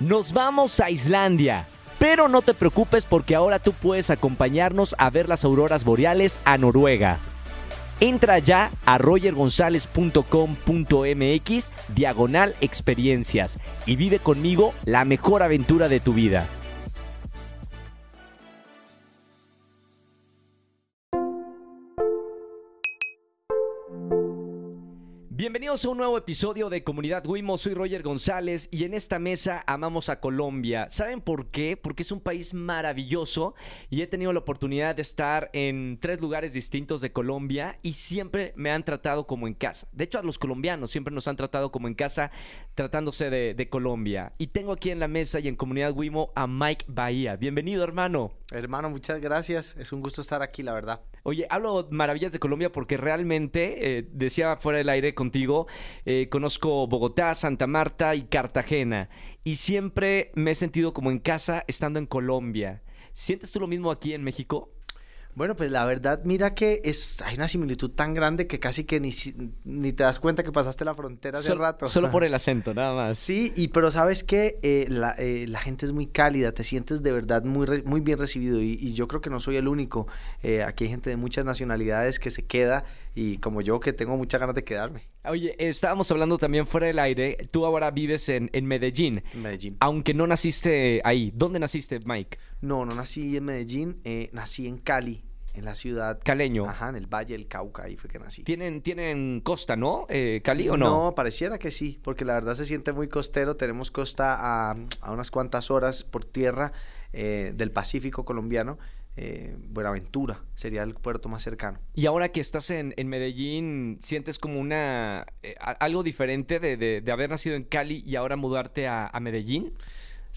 Nos vamos a Islandia. Pero no te preocupes porque ahora tú puedes acompañarnos a ver las auroras boreales a Noruega. Entra ya a rogergonzalez.com.mx diagonal experiencias y vive conmigo la mejor aventura de tu vida. A un nuevo episodio de Comunidad Wimo. Soy Roger González y en esta mesa amamos a Colombia. ¿Saben por qué? Porque es un país maravilloso y he tenido la oportunidad de estar en tres lugares distintos de Colombia y siempre me han tratado como en casa. De hecho, a los colombianos siempre nos han tratado como en casa tratándose de, Colombia. Y tengo aquí en la mesa y en Comunidad Wimo a Mike Bahía. Bienvenido, hermano. Hermano, muchas gracias. Es un gusto estar aquí, la verdad. Oye, hablo maravillas de Colombia porque realmente, eh, decía fuera del aire contigo, eh, conozco Bogotá, Santa Marta y Cartagena. Y siempre me he sentido como en casa estando en Colombia. ¿Sientes tú lo mismo aquí en México? Bueno, pues la verdad, mira que es, hay una similitud tan grande que casi que ni, ni te das cuenta que pasaste la frontera hace rato. Solo por el acento, nada más. Sí, y pero sabes que eh, la, eh, la, gente es muy cálida, te sientes de verdad muy, muy bien recibido y, yo creo que no soy el único. Eh, aquí hay gente de muchas nacionalidades que se queda y como yo que tengo muchas ganas de quedarme. Oye, estábamos hablando también fuera del aire, tú ahora vives en, en Medellín. Medellín. Aunque no naciste ahí. ¿Dónde naciste, Mike? No, no nací en Medellín, nací en Cali en la ciudad. Caleño. Ajá, en el Valle del Cauca, ahí fue que nací. ¿Tienen, tienen costa, ¿no? Eh, ¿Cali o no? No, pareciera que sí, porque la verdad se siente muy costero. Tenemos costa a, unas cuantas horas por tierra eh, del Pacífico colombiano. Eh, Buenaventura sería el puerto más cercano. Y ahora que estás en, Medellín, ¿sientes como una algo diferente de, haber nacido en Cali y ahora mudarte a, a Medellín?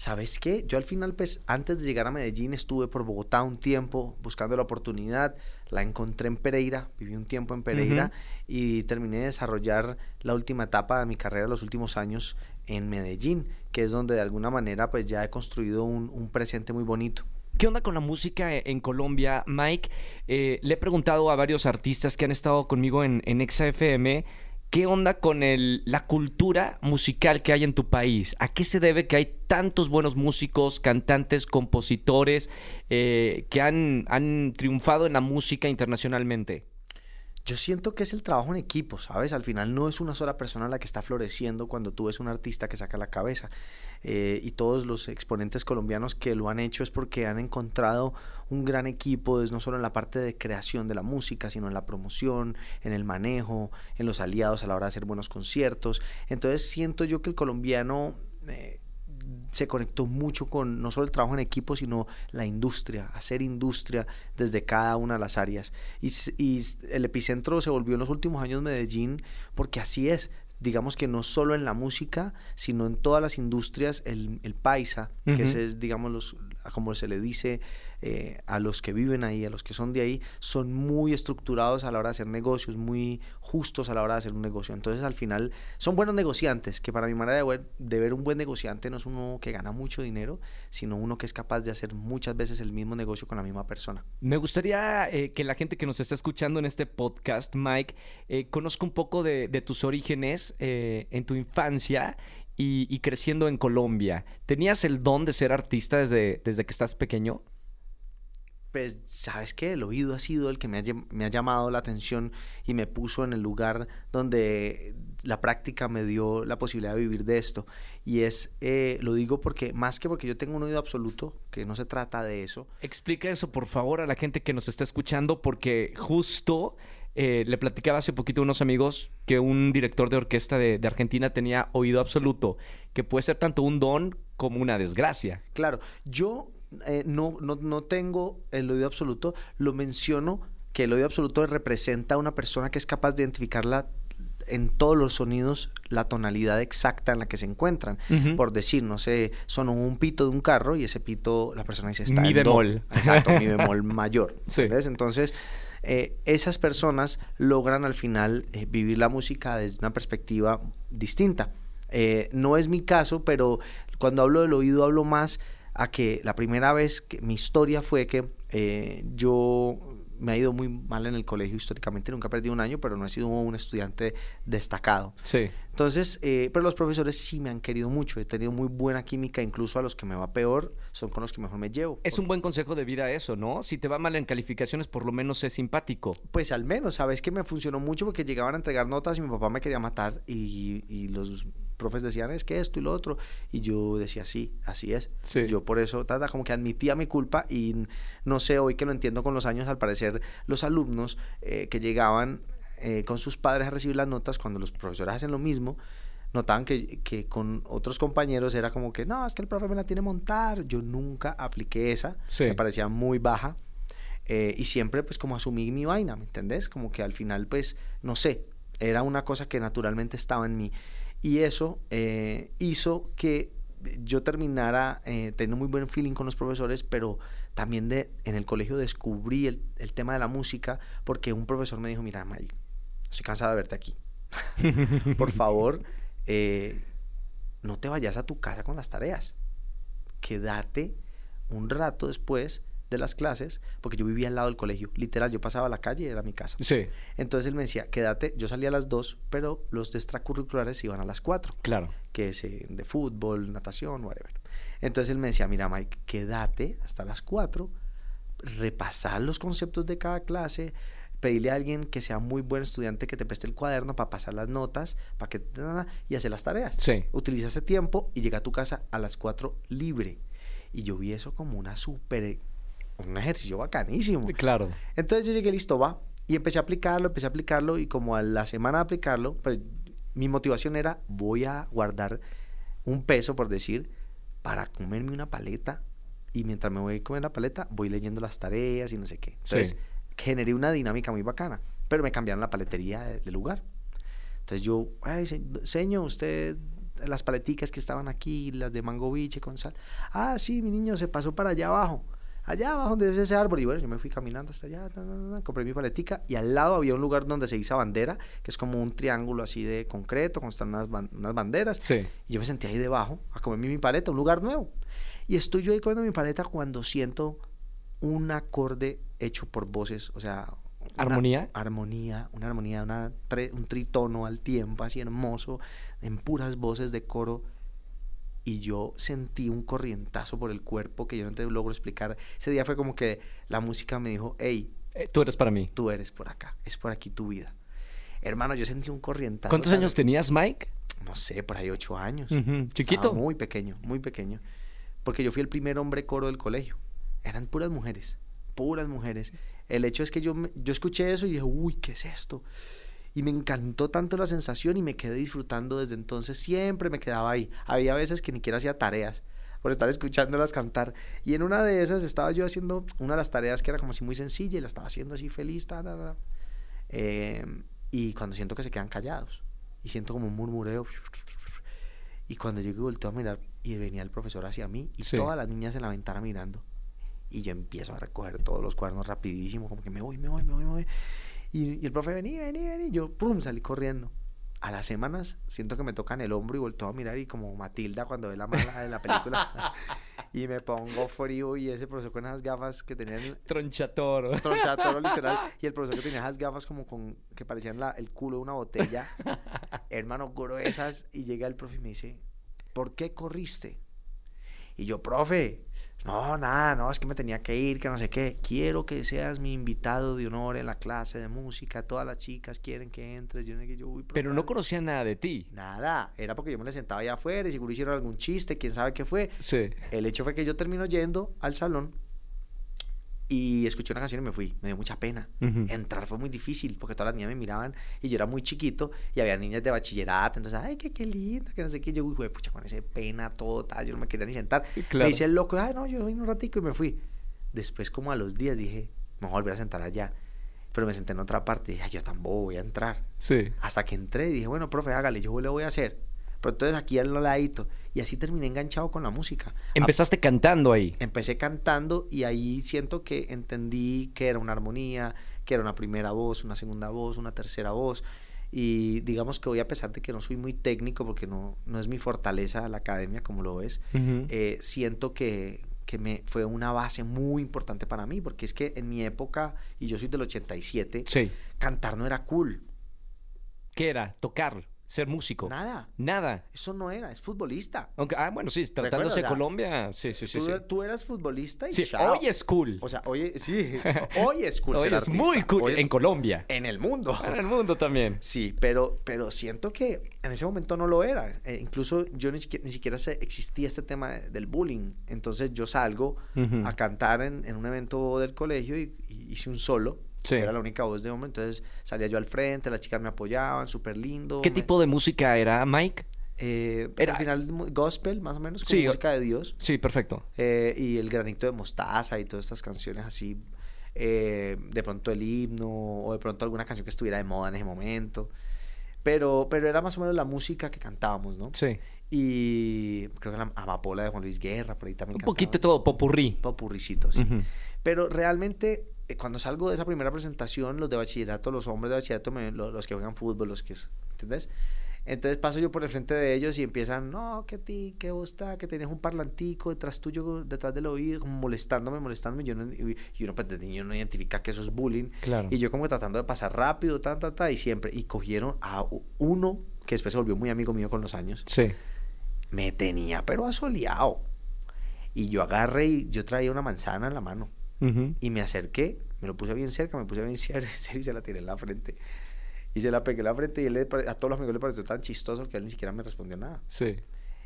¿sabes qué? Yo al final, pues, antes de llegar a Medellín, estuve por Bogotá un tiempo buscando la oportunidad. La encontré en Pereira, viví un tiempo en Pereira y terminé de desarrollar la última etapa de mi carrera, los últimos años, en Medellín, que es donde de alguna manera, pues, ya he construido un, presente muy bonito. ¿Qué onda con la música en Colombia, Mike? Eh, le he preguntado a varios artistas que han estado conmigo en, en XFM ¿Qué onda con la cultura musical que hay en tu país? ¿A qué se debe que hay tantos buenos músicos, cantantes, compositores eh, que han, han triunfado en la música internacionalmente? Yo siento que es el trabajo en equipo, ¿sabes? Al final no es una sola persona la que está floreciendo cuando tú ves un artista que saca la cabeza. Eh, y todos los exponentes colombianos que lo han hecho es porque han encontrado un gran equipo, no solo en la parte de creación de la música, sino en la promoción, en el manejo, en los aliados a la hora de hacer buenos conciertos. Entonces siento yo que el colombiano... Eh, se conectó mucho con no solo el trabajo en equipo, sino la industria, hacer industria desde cada una de las áreas. Y, y, el epicentro se volvió en los últimos años Medellín, porque así es digamos que no solo en la música, sino en todas las industrias, el, paisa, que es, digamos, los, como se le dice eh, a los que viven ahí, a los que son de ahí, son muy estructurados a la hora de hacer negocios, muy justos a la hora de hacer un negocio. Entonces, al final, son buenos negociantes, que para mi manera de ver, de ver un buen negociante no es uno que gana mucho dinero, sino uno que es capaz de hacer muchas veces el mismo negocio con la misma persona. Me gustaría eh, que la gente que nos está escuchando en este podcast, Mike, eh, conozca un poco de, tus orígenes en tu infancia y, creciendo en Colombia. ¿Tenías el don de ser artista desde, desde que estás pequeño? pues, ¿sabes qué? El oído ha sido el que me ha, llamado la atención y me puso en el lugar donde la práctica me dio la posibilidad de vivir de esto. Y es, eh, lo digo porque, más que porque yo tengo un oído absoluto, que no se trata de eso. Explica eso, por favor, a la gente que nos está escuchando, porque justo eh, le platicaba hace poquito a unos amigos que un director de orquesta de, de Argentina tenía oído absoluto, que puede ser tanto un don como una desgracia. Claro, yo eh, no, no, no tengo el oído absoluto, lo menciono que el oído absoluto representa a una persona que es capaz de identificar en todos los sonidos la tonalidad exacta en la que se encuentran. Por decir, no sé, son un pito de un carro y ese pito la persona dice está mi bemol. Exacto, mi bemol mayor. Entonces, eh, esas personas logran al final eh, vivir la música desde una perspectiva distinta. no es mi caso, pero cuando hablo del oído hablo más a que la primera vez que mi historia fue que eh, yo me ha ido muy mal en el colegio históricamente, nunca he perdido un año, pero no he sido un estudiante destacado. Sí. Entonces, eh, pero los profesores sí me han querido mucho, he tenido muy buena química, incluso a los que me va peor son con los que mejor me llevo. Es un buen consejo de vida eso, ¿no? Si te va mal en calificaciones, por lo menos es simpático. Pues al menos, ¿sabes? Que me funcionó mucho porque llegaban a entregar notas y mi papá me quería matar y, y los profes decían, es que esto y lo otro. Y yo decía, sí, así es. Sí. Yo por eso, tata, como que admitía mi culpa y no sé, hoy que lo entiendo con los años, al parecer los alumnos eh, que llegaban eh, con sus padres a recibir las notas, cuando los profesores hacen lo mismo, notaban que, que, con otros compañeros era como que, no, es que el profe me la tiene montar. Yo nunca apliqué esa, Sí. me parecía muy baja. eh, y siempre pues como asumí mi vaina, ¿me entendés? Como que al final pues, no sé, era una cosa que naturalmente estaba en mí. Y eso eh, hizo que yo terminara eh, teniendo muy buen feeling con los profesores, pero también de, en el colegio descubrí el, el tema de la música porque un profesor me dijo, mira, Mike, estoy cansado de verte aquí. Por favor, eh, no te vayas a tu casa con las tareas. Quédate un rato después de las clases, porque yo vivía al lado del colegio. Literal, yo pasaba a la calle y era mi casa. Sí, Entonces él me decía, quédate, yo salía a las 2, pero los de extracurriculares iban a las 4, claro. que es eh, de fútbol, natación, whatever. Entonces él me decía, mira Mike, quédate hasta las 4, repasar los conceptos de cada clase, pedirle a alguien que sea muy buen estudiante que te preste el cuaderno para pasar las notas, para que y hacer las tareas. Sí. Utiliza ese tiempo y llega a tu casa a las 4 libre. Y yo vi eso como una súper un ejercicio bacanísimo. Claro. Entonces yo llegué, listo, va. Y empecé a aplicarlo, empecé a aplicarlo y como a la semana de aplicarlo, pues mi motivación era, voy a guardar un peso, por decir, para comerme una paleta y mientras me voy a comer la paleta, voy leyendo las tareas y no sé qué. Entonces Sí. generé una dinámica muy bacana, pero me cambiaron la paletería de, de lugar. Entonces yo, ay, se- señor, usted, las paleticas que estaban aquí, las de mango biche con sal. Ah, sí, mi niño se pasó para allá abajo. Allá abajo donde es ese árbol. Y bueno, yo me fui caminando hasta allá, ta, ta, ta, ta, compré mi paletica y al lado había un lugar donde se hizo bandera, que es como un triángulo así de concreto, con están unas, ban- unas banderas. Sí. Y yo me senté ahí debajo a comerme mi paleta, un lugar nuevo. Y estoy yo ahí comiendo mi paleta cuando siento un acorde hecho por voces, o sea... ¿Armonía? Armonía, una armonía, una un tritono al tiempo, así hermoso, en puras voces de coro. Y yo sentí un corrientazo por el cuerpo que yo no te logro explicar. Ese día fue como que la música me dijo, hey, Eh, tú eres para mí. tú eres por acá, es por aquí tu vida. Hermano, yo sentí un corrientazo. ¿Cuántos años tenías, Mike? no sé, por ahí ocho años. Chiquito. Estaba muy pequeño, muy pequeño. Porque yo fui el primer hombre coro del colegio. Eran puras mujeres, puras mujeres. El hecho es que yo, yo escuché eso y dije, uy, ¿qué es esto? Y me encantó tanto la sensación y me quedé disfrutando desde entonces. Siempre me quedaba ahí. Había veces que ni siquiera hacía tareas por estar escuchándolas cantar. Y en una de esas estaba yo haciendo una de las tareas que era como así muy sencilla y la estaba haciendo así feliz. Ta, ta, ta. Eh, y cuando siento que se quedan callados y siento como un murmureo. Y cuando llego y volteo a mirar y venía el profesor hacia mí y Sí. todas las niñas en la ventana mirando. Y yo empiezo a recoger todos los cuadernos rapidísimo, como que me voy, me voy, me voy, me voy. Y, y el profe, vení, vení, vení. Yo, pum, salí corriendo. A las semanas siento que me tocan el hombro y volteo a mirar y como Matilda cuando ve la mala de la película. y me pongo frío y ese profesor con esas gafas que tenía el Tronchatoro. tronchatoro literal. Y el profesor que tenía esas gafas como con que parecían la- el culo de una botella. hermano, gruesas. Y llega el profe y me dice, ¿por qué corriste? Y yo, profe, no, nada, no, es que me tenía que ir, que no sé qué. Quiero que seas mi invitado de honor en la clase de música. Todas las chicas quieren que entres. Yo, yo, "Uy, Pero no dale". conocía nada de ti. Nada, era porque yo me le sentaba allá afuera y seguro hicieron algún chiste, quién sabe qué fue. Sí. El hecho fue que yo termino yendo al salón y escuché una canción y me fui. Me dio mucha pena. Entrar fue muy difícil porque todas las niñas me miraban y yo era muy chiquito y había niñas de bachillerato. Entonces, ay, qué, qué lindo, que no sé qué. Yo, uy, pucha, con ese pena todo, tal, yo no me quería ni sentar. Claro. Me hice el loco, ay, no, yo vine un ratico y me fui. Después, como a los días, dije, me voy a volver a sentar allá. Pero me senté en otra parte y dije, ay, yo tampoco voy a entrar. Sí. Hasta que entré y dije, bueno, profe, hágale, yo le voy a hacer. Pero entonces aquí al ladito. Y así terminé enganchado con la música. Empezaste cantando ahí. Empecé cantando y ahí siento que entendí que era una armonía, que era una primera voz, una segunda voz, una tercera voz. Y digamos que hoy, a pesar de que no soy muy técnico, porque no, no es mi fortaleza la academia como lo es, eh, siento que, que me fue una base muy importante para mí, porque es que en mi época, y yo soy del 87, Sí. cantar no era cool. ¿Qué era? Tocar, ser músico. Nada. Nada. Eso no era, es futbolista. Aunque, ah, bueno, sí, tratándose de O sea, Colombia, sí, sí, sí. tú, sí. tú eras futbolista y Sí, chao. hoy es cool. O sea, hoy, sí, hoy es cool Hoy ser es artista. muy cool Hoy es en Colombia. en el mundo. En el mundo también. Sí, pero, pero siento que en ese momento no lo era. Eh, incluso yo ni siquiera, ni siquiera sé- existía este tema de- del bullying. Entonces yo salgo a cantar en, en un evento del colegio y, y hice un solo. Sí. Era la única voz de hombre. Entonces salía yo al frente, las chicas me apoyaban, súper lindo. ¿Qué me- tipo de música era, Mike? eh, pues, Era- al final gospel, más o menos, como Sí, música de Dios. Sí, perfecto. Eh, y el granito de mostaza y todas estas canciones así. eh, de pronto el himno o de pronto alguna canción que estuviera de moda en ese momento. Pero, pero era más o menos la música que cantábamos, ¿no? Sí. Y creo que la Amapola de Juan Luis Guerra, por ahí también Un poquito todo, popurrí. Popurricito, sí. Pero realmente, cuando salgo de esa primera presentación, los de bachillerato, los hombres de bachillerato, me- lo- los, que juegan fútbol, los que... ¿Entendés? Entonces paso yo por el frente de ellos y empiezan, no, que ti, que vos está, que tenés un parlantico detrás tuyo, detrás del oído, como molestándome, molestándome. Yo no, y y uno pues de niño no identifica que eso es bullying. Claro. Y yo como tratando de pasar rápido, ta, ta, ta, y siempre. Y cogieron a uno que después se volvió muy amigo mío con los años. Sí. Me tenía, pero asoleado. Y yo agarré y yo traía una manzana en la mano. Ujú. Y me acerqué, me lo puse bien cerca, me puse bien serio y se la tiré en la frente. Y se la pegué en la frente y él a todos los amigos le pareció tan chistoso que él ni siquiera me respondió nada. Sí.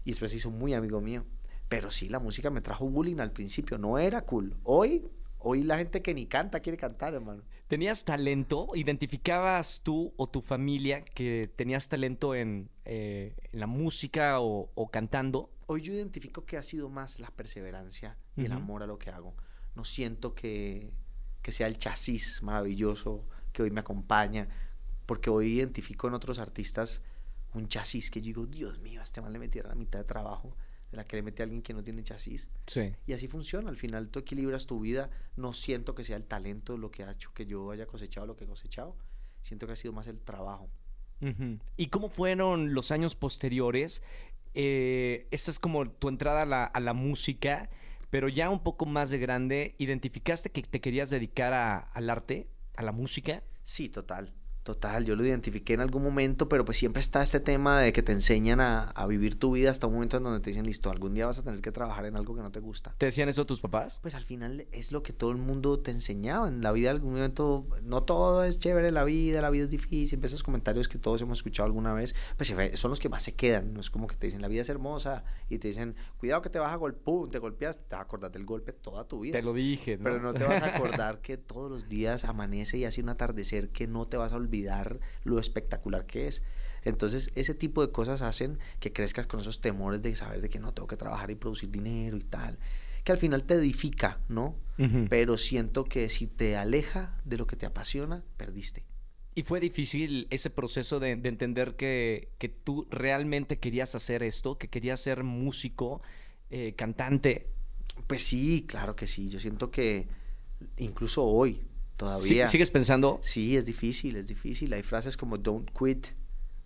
Y después se hizo muy amigo mío. Pero sí, la música me trajo bullying al principio, no era cool. Hoy, hoy la gente que ni canta quiere cantar, hermano. ¿Tenías talento? ¿Identificabas tú o tu familia que tenías talento en, eh, en la música o, o cantando? Hoy yo identifico que ha sido más la perseverancia y el Ujú. amor a lo que hago. No siento que, que sea el chasis maravilloso que hoy me acompaña, porque hoy identifico en otros artistas un chasis que yo digo, Dios mío, a este man le metieron la mitad de trabajo de la que le mete a alguien que no tiene chasis. Sí. Y así funciona, al final tú equilibras tu vida, no siento que sea el talento lo que ha hecho que yo haya cosechado lo que he cosechado, siento que ha sido más el trabajo. ¿Y cómo fueron los años posteriores? Eh, esta es como tu entrada a la, a la música, pero ya un poco más de grande, ¿identificaste que te querías dedicar a- al arte, a la música? Sí, total. Total, yo lo identifiqué en algún momento, pero pues siempre está este tema de que te enseñan a, a vivir tu vida hasta un momento en donde te dicen, listo, algún día vas a tener que trabajar en algo que no te gusta. ¿Te decían eso tus papás? Pues al final es lo que todo el mundo te enseñaba. En la vida, en algún momento, no todo es chévere en la vida, la vida es difícil. Esos comentarios que todos hemos escuchado alguna vez, pues son los que más se quedan. No es como que te dicen, la vida es hermosa y te dicen, cuidado que te vas a golpear, te golpeas, te vas a acordar del golpe toda tu vida. Te lo dije, ¿no? Pero no te vas a acordar que todos los días amanece y hace un atardecer que no te vas a olvidar lo espectacular que es. Entonces, ese tipo de cosas hacen que crezcas con esos temores de saber de que no tengo que trabajar y producir dinero y tal. Que al final te edifica, ¿no? Ujú. Pero siento que si te aleja de lo que te apasiona, perdiste. ¿Y fue difícil ese proceso de, de entender que, que tú realmente querías hacer esto, que querías ser músico, eh, cantante? Pues sí, claro que sí. Yo siento que incluso hoy, todavía. ¿Sigues pensando? Sí, es difícil, es difícil. Hay frases como don't quit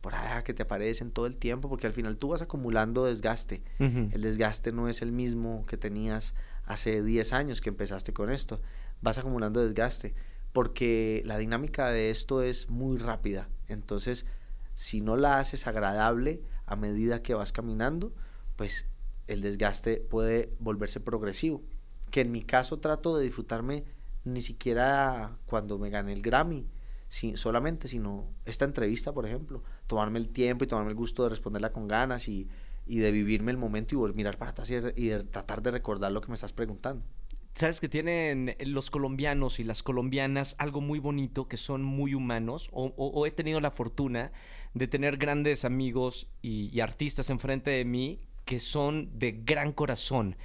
por allá que te aparecen todo el tiempo porque al final tú vas acumulando desgaste. El desgaste no es el mismo que tenías hace 10 años que empezaste con esto. Vas acumulando desgaste porque la dinámica de esto es muy rápida. Entonces, si no la haces agradable a medida que vas caminando, pues el desgaste puede volverse progresivo. Que en mi caso trato de disfrutarme ni siquiera cuando me gané el Grammy, si- solamente, sino esta entrevista, por ejemplo, tomarme el tiempo y tomarme el gusto de responderla con ganas y, y de vivirme el momento y mirar para atrás y, de tratar de recordar lo que me estás preguntando. Sabes que tienen los colombianos y las colombianas algo muy bonito, que son muy humanos, o, he tenido la fortuna de tener grandes amigos y, artistas enfrente de mí que son de gran corazón.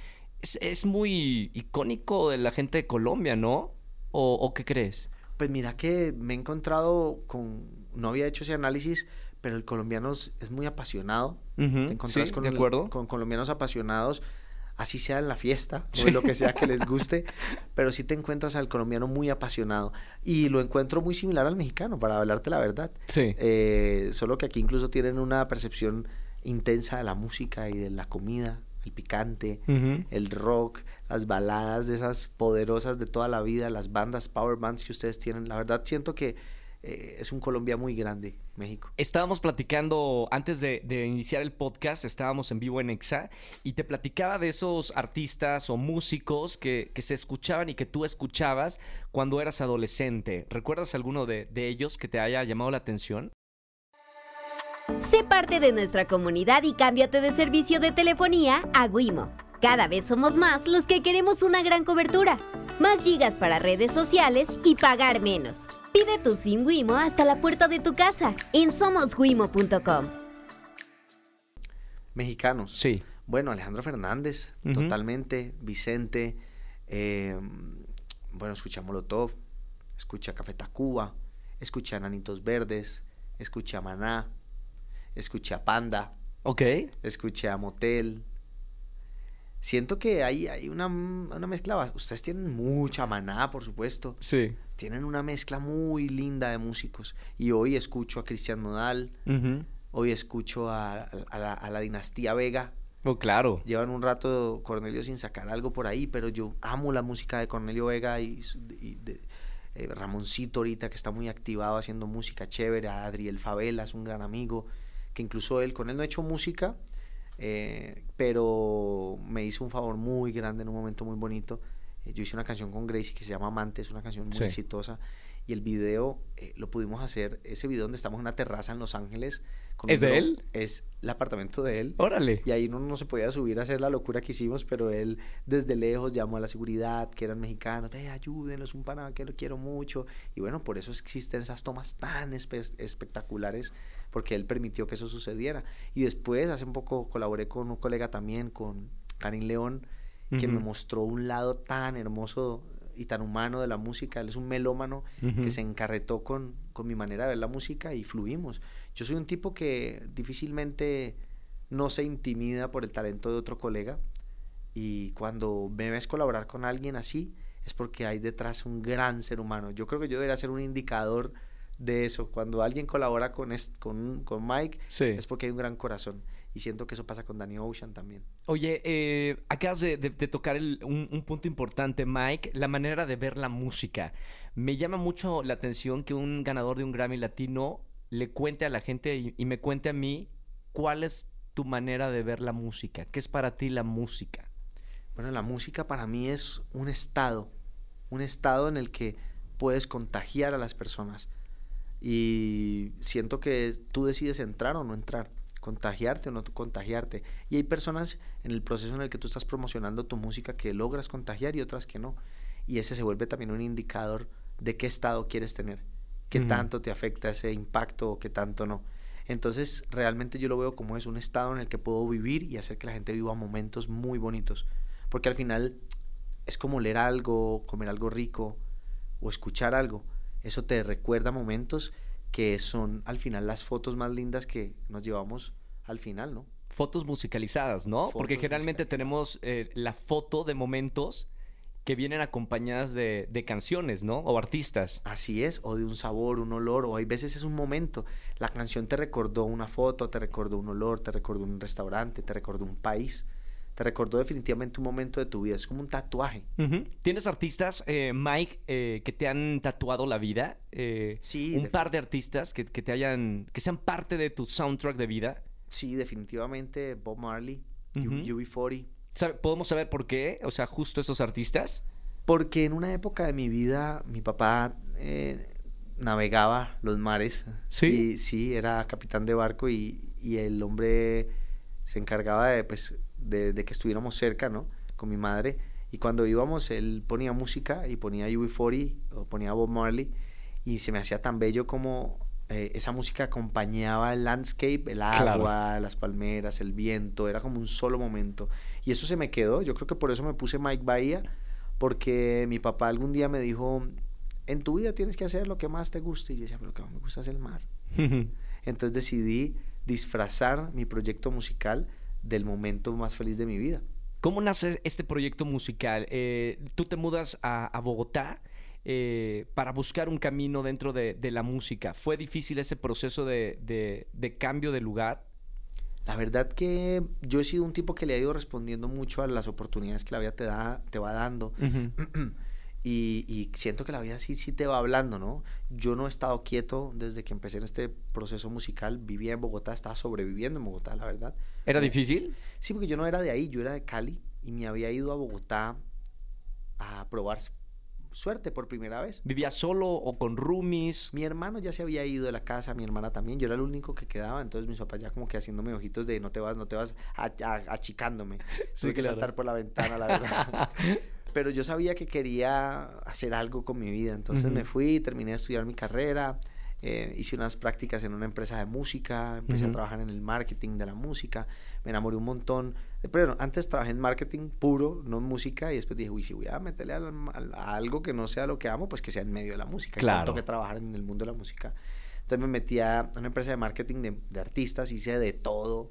Es muy icónico de la gente de Colombia, ¿no? ¿O, o qué crees? Pues mira que me he encontrado con, no había hecho ese análisis, pero el colombiano es, es muy apasionado. Ujú, Te encontrás sí, con, de el- acuerdo. con colombianos apasionados, así sea en la fiesta o en lo que sea que les guste, pero sí te encuentras al colombiano muy apasionado. Y lo encuentro muy similar al mexicano, para hablarte la verdad. Sí. Eh, solo que aquí incluso tienen una percepción intensa de la música y de la comida. el picante, el rock, las baladas de esas poderosas de toda la vida, las bandas, power bands que ustedes tienen. La verdad siento que eh, es un Colombia muy grande, México. Estábamos platicando antes de, de iniciar el podcast, estábamos en vivo en Exa y te platicaba de esos artistas o músicos que, que se escuchaban y que tú escuchabas cuando eras adolescente. ¿Recuerdas alguno de, de ellos que te haya llamado la atención? Sé parte de nuestra comunidad y cámbiate de servicio de telefonía a Wimo. Cada vez somos más los que queremos una gran cobertura, más gigas para redes sociales y pagar menos. Pide tu SIM Wimo hasta la puerta de tu casa en somoswimo.com. Mexicanos. Sí. Bueno, Alejandro Fernández, totalmente. Vicente. eh, bueno, escucha Molotov, escucha Café Tacuba, escucha Nanitos Verdes, escucha Maná, escucha Panda, Ok. escucha Motel. Siento que hay, hay una, una mezcla. Ustedes tienen mucha maná, por supuesto. Sí. Tienen una mezcla muy linda de músicos. Y hoy escucho a Cristian Nodal, hoy escucho a, a la, a la dinastía Vega. Oh, claro. Llevan un rato Cornelio sin sacar algo por ahí, pero yo amo la música de Cornelio Vega y, y de eh, Ramoncito ahorita que está muy activado haciendo música chévere, a Adriel Favela es un gran amigo, que incluso él, con él no he hecho música, eh, pero me hizo un favor muy grande en un momento muy bonito. Eh, yo hice una canción con Gracie que se llama Amante, es una canción muy Sí. exitosa. Y el video eh, lo pudimos hacer, ese video donde estamos en una terraza en Los Ángeles. Con ¿Es de él? Es el apartamento de él. Órale. Y ahí uno no se podía subir a hacer la locura que hicimos, pero él desde lejos llamó a la seguridad, que eran mexicanos, ve, ayúdenos, un pana que lo quiero mucho. Y bueno, por eso existen esas tomas tan espe- espectaculares, porque él permitió que eso sucediera. Y después, hace un poco, colaboré con un colega también, con Karin León, que me mostró un lado tan hermoso y tan humano de la música. Él es un melómano que se encarretó con, con mi manera de ver la música y fluimos. Yo soy un tipo que difícilmente no se intimida por el talento de otro colega y cuando me ves colaborar con alguien así es porque hay detrás un gran ser humano. Yo creo que yo debería ser un indicador de eso. Cuando alguien colabora con, con, con Mike Sí. es porque hay un gran corazón y siento que eso pasa con Danny Ocean también. Oye, eh, acabas de, de- de tocar el- un, un punto importante, Mike, la manera de ver la música. Me llama mucho la atención que un ganador de un Grammy Latino le cuente a la gente y, y me cuente a mí cuál es tu manera de ver la música. ¿Qué es para ti la música? Bueno, la música para mí es un estado, un estado en el que puedes contagiar a las personas. Y siento que tú decides entrar o no entrar, contagiarte o no contagiarte. Y hay personas en el proceso en el que tú estás promocionando tu música que logras contagiar y otras que no. Y ese se vuelve también un indicador de qué estado quieres tener, qué tanto te afecta ese impacto o qué tanto no. Entonces, realmente yo lo veo como es un estado en el que puedo vivir y hacer que la gente viva momentos muy bonitos. Porque al final es como leer algo, comer algo rico o escuchar algo. Eso te recuerda momentos que son al final las fotos más lindas que nos llevamos al final, ¿no? Fotos musicalizadas, ¿no? Porque generalmente tenemos eh, la foto de momentos que vienen acompañadas de, de canciones, ¿no? O artistas. Así es, o de un sabor, un olor, o hay veces es un momento. La canción te recordó una foto, te recordó un olor, te recordó un restaurante, te recordó un país, te recordó definitivamente un momento de tu vida. Es como un tatuaje. ¿Tienes artistas, eh, Mike, eh, que te han tatuado la vida? Eh, Sí, un par de artistas que, que te hayan, que sean parte de tu soundtrack de vida. Sí, definitivamente Bob Marley, Ujú. UB40. ¿Sabe- ¿Podemos saber por qué? O sea, justo esos artistas. Porque en una época de mi vida, mi papá navegaba los mares. ¿Sí? Y sí, era capitán de barco y, y el hombre se encargaba de, pues, de, de que estuviéramos cerca, ¿no? Con mi madre. Y cuando íbamos, él ponía música y ponía UB40 o ponía Bob Marley. Y se me hacía tan bello como eh, esa música acompañaba el landscape, el Claro. agua, las palmeras, el viento. Era como un solo momento. Y eso se me quedó. Yo creo que por eso me puse Mike Bahía. Porque mi papá algún día me dijo, en tu vida tienes que hacer lo que más te guste. Y yo decía, pero lo que más me gusta es el mar. Entonces decidí disfrazar mi proyecto musical del momento más feliz de mi vida. ¿Cómo nace este proyecto musical? Eh, Tú te mudas a, a Bogotá eh, para buscar un camino dentro de, de la música. ¿Fue difícil ese proceso de, de- de cambio de lugar? La verdad que yo he sido un tipo que le ha ido respondiendo mucho a las oportunidades que la vida te da, te va dando. y, y, siento que la vida sí, sí te va hablando, ¿no? Yo no he estado quieto desde que empecé en este proceso musical. Vivía en Bogotá, estaba sobreviviendo en Bogotá, la verdad. ¿Era difícil? Sí, porque yo no era de ahí, yo era de Cali y me había ido a Bogotá a probar suerte por primera vez. ¿Vivía solo o con roomies? Mi hermano ya se había ido de la casa, mi hermana también, yo era el único que quedaba, entonces mis papás ya como que haciéndome ojitos de no te vas, no te vas, achicándome. Sí, Tuve que saltar por la ventana, la verdad. Pero yo sabía que quería hacer algo con mi vida, entonces me fui, terminé de estudiar mi carrera, eh, hice unas prácticas en una empresa de música, empecé a trabajar en el marketing de la música, me enamoré un montón. Pero antes trabajé en marketing puro, no en música, y después dije, uy, si voy a meterle a, algo que no sea lo que amo, pues que sea en medio de la música. Claro. Tengo que trabajar en el mundo de la música. Entonces me metí a una empresa de marketing de, de artistas, hice de todo,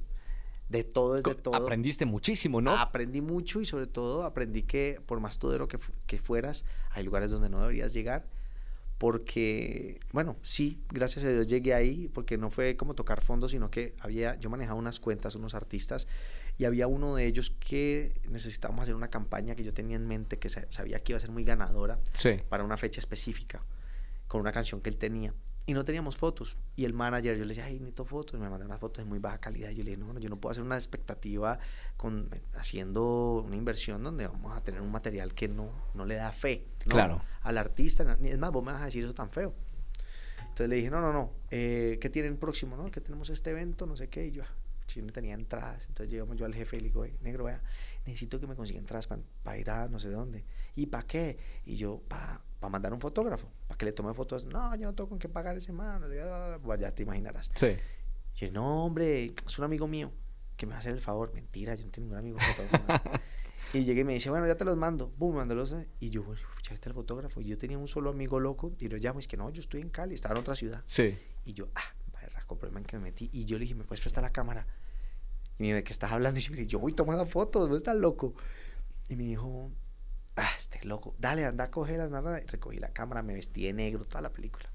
de todo es de todo. Aprendiste muchísimo, ¿no? Aprendí mucho y sobre todo aprendí que por más todero que, que fueras, hay lugares donde no deberías llegar porque, bueno, sí, gracias a Dios llegué ahí, porque no fue como tocar fondo, sino que había, yo manejaba unas cuentas, unos artistas, y había uno de ellos que necesitábamos hacer una campaña que yo tenía en mente, que sabía que iba a ser muy ganadora para una fecha específica, con una canción que él tenía y no teníamos fotos. Y el manager, yo le decía, ay, necesito fotos. Me mandaron unas fotos de muy baja calidad. Y yo le dije, no, yo no puedo hacer una expectativa con, haciendo una inversión donde vamos a tener un material que no, no le da fe claro. al artista. Es más, vos me vas a decir eso tan feo. Entonces le dije, no, no, no, eh, ¿qué tienen próximo? No? Que tenemos este evento, no sé qué. Y yo, si no tenía entradas. Entonces llegamos yo al jefe y le digo, negro, vea, necesito que me consiga entradas para ir a no sé dónde. ¿Y para qué? Y yo, para para mandar un fotógrafo, para que le tome fotos. No, yo no tengo con qué pagar ese mano. Pues ya te imaginarás. Sí. Y yo, no, hombre, es un amigo mío que me va a hacer el favor. Mentira, yo no tengo ningún amigo fotógrafo. y llegué y me dice, bueno, ya te los mando. Boom, mandólos. Y yo, ya está el fotógrafo. Y yo tenía un solo amigo loco y lo llamo. Y es que no, yo estoy en Cali, estaba en otra ciudad. Sí. Y yo, ah, vaya, problema en que me metí. Y yo le dije, ¿me puedes prestar la cámara? Y me dice, ¿qué estás hablando? Y yo, yo voy tomando fotos, no estás loco. Y me dijo, ah, este loco, dale, anda a cogerlas, nada. Y recogí la cámara, me vestí de negro, toda la película.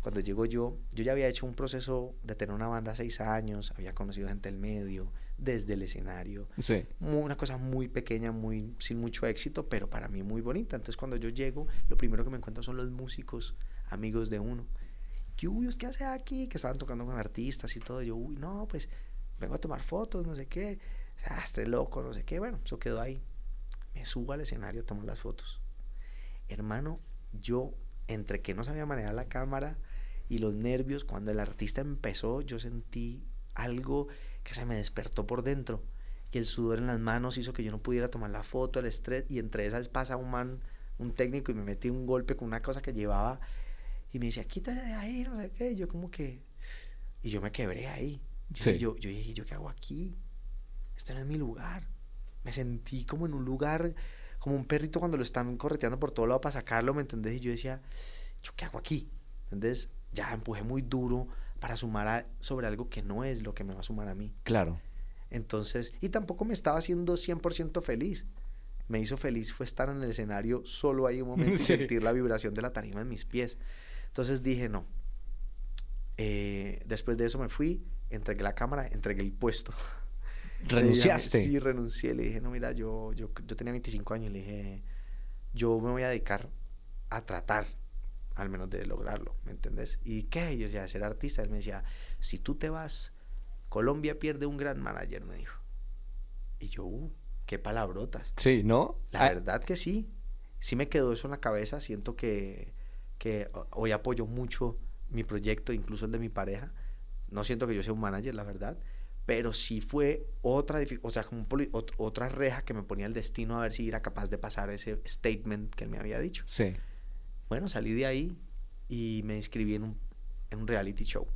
Cuando llego yo, yo ya había hecho un proceso de tener una banda seis años, había conocido gente del medio, desde el escenario. Sí. Una cosa muy pequeña, muy sin mucho éxito, pero para mí muy bonita. Entonces cuando yo llego, lo primero que me encuentro son los músicos, amigos de uno. ¿Qué, uy, ¿qué hace aquí? Que estaban tocando con artistas y todo. Yo, uy, no, pues vengo a tomar fotos, no sé qué. Ah, este loco, no sé qué. Bueno, eso quedó ahí me subo al escenario, tomo las fotos. Hermano, yo, entre que no sabía manejar la cámara y los nervios, cuando el artista empezó, yo sentí algo que se me despertó por dentro. Y el sudor en las manos hizo que yo no pudiera tomar la foto, el estrés. Y entre esas pasa un man, un técnico, y me metí un golpe con una cosa que llevaba. Y me decía, quítate de ahí, no sé qué. Y yo, como que. Y yo me quebré ahí. Yo, yo, yo dije, ¿yo qué hago aquí? Este no es mi lugar me sentí como en un lugar, como un perrito cuando lo están correteando por todo lado para sacarlo, ¿me entendés? Y yo decía, ¿yo qué hago aquí? Entonces ya empujé muy duro para sumar sobre algo que no es lo que me va a sumar a mí. Claro. Entonces, y tampoco me estaba haciendo 100% feliz. Me hizo feliz fue estar en el escenario solo ahí un momento y sentir la vibración de la tarima en mis pies. Entonces dije, no. Eh, después de eso me fui, entregué la cámara, entregué el puesto. ¿Renunciaste? sí, renuncié. Le dije, no, mira, yo, yo, yo tenía 25 años. Le dije, yo me voy a dedicar a tratar, al menos de lograrlo, ¿me entendés? ¿Y qué? Yo decía, ser artista. Él me decía, si tú te vas, Colombia pierde un gran manager, me dijo. Y yo, uh, qué palabrotas. Sí, ¿no? La ah. verdad que sí. Sí me quedó eso en la cabeza. Siento que, que hoy apoyo mucho mi proyecto, incluso el de mi pareja. No siento que yo sea un manager, la verdad pero sí fue otra, o sea, como otra reja que me ponía el destino a ver si era capaz de pasar ese statement que él me había dicho. Sí. Bueno, salí de ahí y me inscribí en un, en un reality show.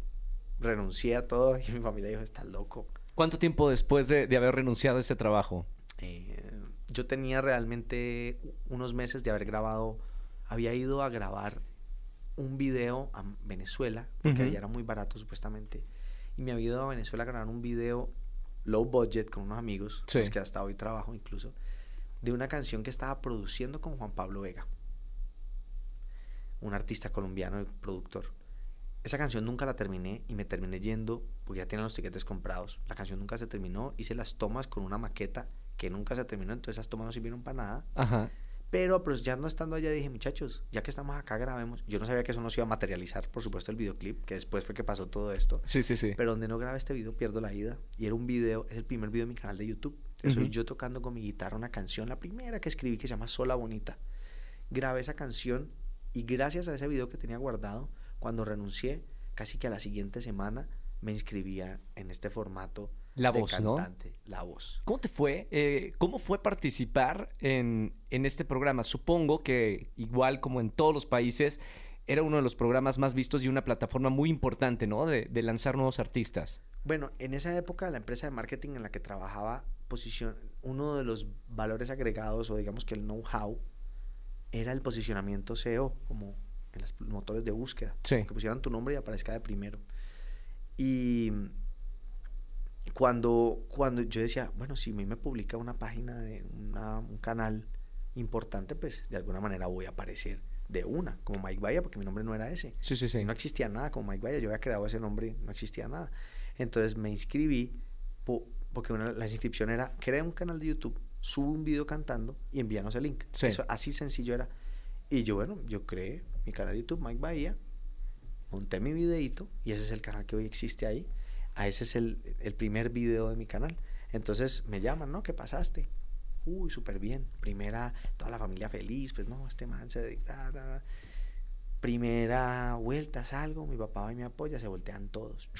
Renuncié a todo y mi familia dijo, estás loco. ¿Cuánto tiempo después de, de haber renunciado a ese trabajo? Eh, yo tenía realmente unos meses de haber grabado, había ido a grabar un video a Venezuela, porque allá era muy barato supuestamente y me había ido a Venezuela a grabar un video low budget con unos amigos, con los que hasta hoy trabajo incluso, de una canción que estaba produciendo con Juan Pablo Vega, un artista colombiano y productor. esa canción nunca la terminé y me terminé yendo porque ya tienen los tiquetes comprados. La canción nunca se terminó, hice las tomas con una maqueta que nunca se terminó, entonces esas tomas no sirvieron para nada. Ajá. Pero pues ya no estando allá dije, muchachos, ya que estamos acá grabemos. Yo no sabía que eso no se iba a materializar, por supuesto, el videoclip, que después fue que pasó todo esto. Sí, sí, sí. Pero donde no grabé este video pierdo la ida. Y era un video, es el primer video de mi canal de YouTube. Soy Ujú. yo tocando con mi guitarra una canción, la primera que escribí que se llama Sola Bonita. Grabé esa canción y gracias a ese video que tenía guardado, cuando renuncié, casi que a la siguiente semana me inscribía en este formato La de voz, ¿no? cantante, La Voz. ¿Cómo te fue? Eh, ¿Cómo fue participar en, en este programa? Supongo que igual como en todos los países, era uno de los programas más vistos y una plataforma muy importante, ¿no? De, de lanzar nuevos artistas. Bueno, en esa época la empresa de marketing en la que trabajaba, posición, uno de los valores agregados o digamos que el know-how era el posicionamiento SEO, como en los motores de búsqueda. Sí. Que pusieran tu nombre y aparezca de primero. Y cuando, cuando yo decía, bueno, si a mí me publica una página de una- un canal importante, pues de alguna manera voy a aparecer de una, como Mike Vaya, porque mi nombre no era ese. Sí, sí, sí. No existía nada como Mike Vaya, yo había creado ese nombre, no existía nada. Entonces me inscribí, po- porque una, la inscripción era, crea un canal de YouTube, sube un video cantando y envíanos el link. Sí. Eso, así sencillo era. Y yo, bueno, yo creé mi canal de YouTube, Mike Bahía, monté mi videito y ese es el canal que hoy existe ahí. A ese es el, el primer video de mi canal. Entonces me llaman, ¿no? ¿Qué pasaste? Uy, súper bien. Primera, toda la familia feliz, pues no, este man se dedica. ta, ta. Primera vuelta, salgo, mi papá y me apoya, se voltean todos.